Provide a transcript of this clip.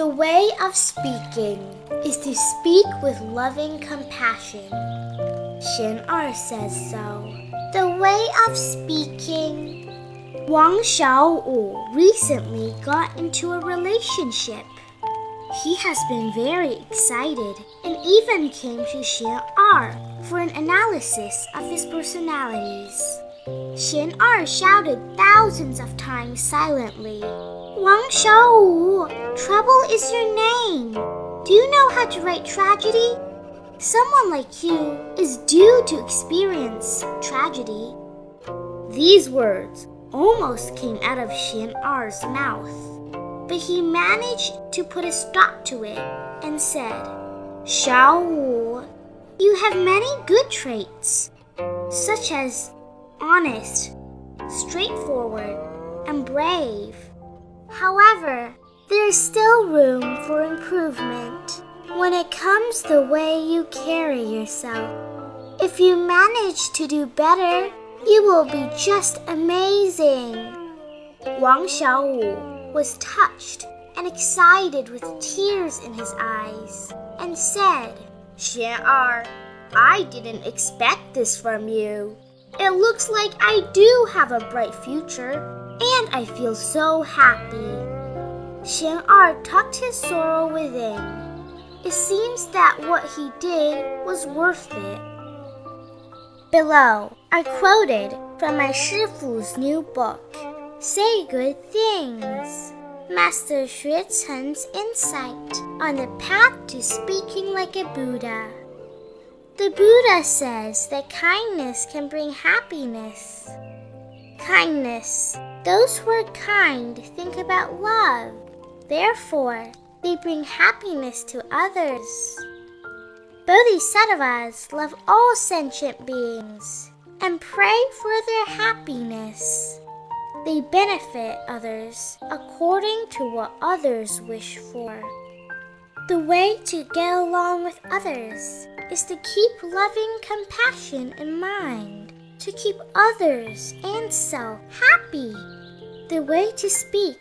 The way of speaking is to speak with loving compassion. Xian Er says so. The way of speaking. Wang Xiaowu recently got into a relationship. He has been very excited and even came to Xian Er for an analysis of his personalities. Xian Er shouted thousands of times silently. Wang Xiaowu, trouble is your name. Do you know how to write tragedy? Someone like you is due to experience tragedy. These words almost came out of Xian Er's mouth, but he managed to put a stop to it and said, Xiao Wu, you have many good traits, such as honest, straightforward, and brave. However, there is still room for improvement when it comes the way you carry yourself. If you manage to do better, you will be just amazing. Wang Xiaowu was touched and excited with tears in his eyes and said, Xian Er, I didn't expect this from you. It looks like I do have a bright future, and I feel so happy. Xian Er tucked his sorrow within. It seems that what he did was worth it. Below are quoted from my Shifu's new book, Say Good Things. Master Xue Cheng's insight on the path to speaking like a Buddha. The Buddha says that kindness can bring happiness. Kindness. Those who are kind think about love. Therefore, they bring happiness to others. Bodhisattvas love all sentient beings and pray for their happiness. They benefit others according to what others wish for. The way to get along with others is to keep loving compassion in mind, to keep others and self happy. The way to speak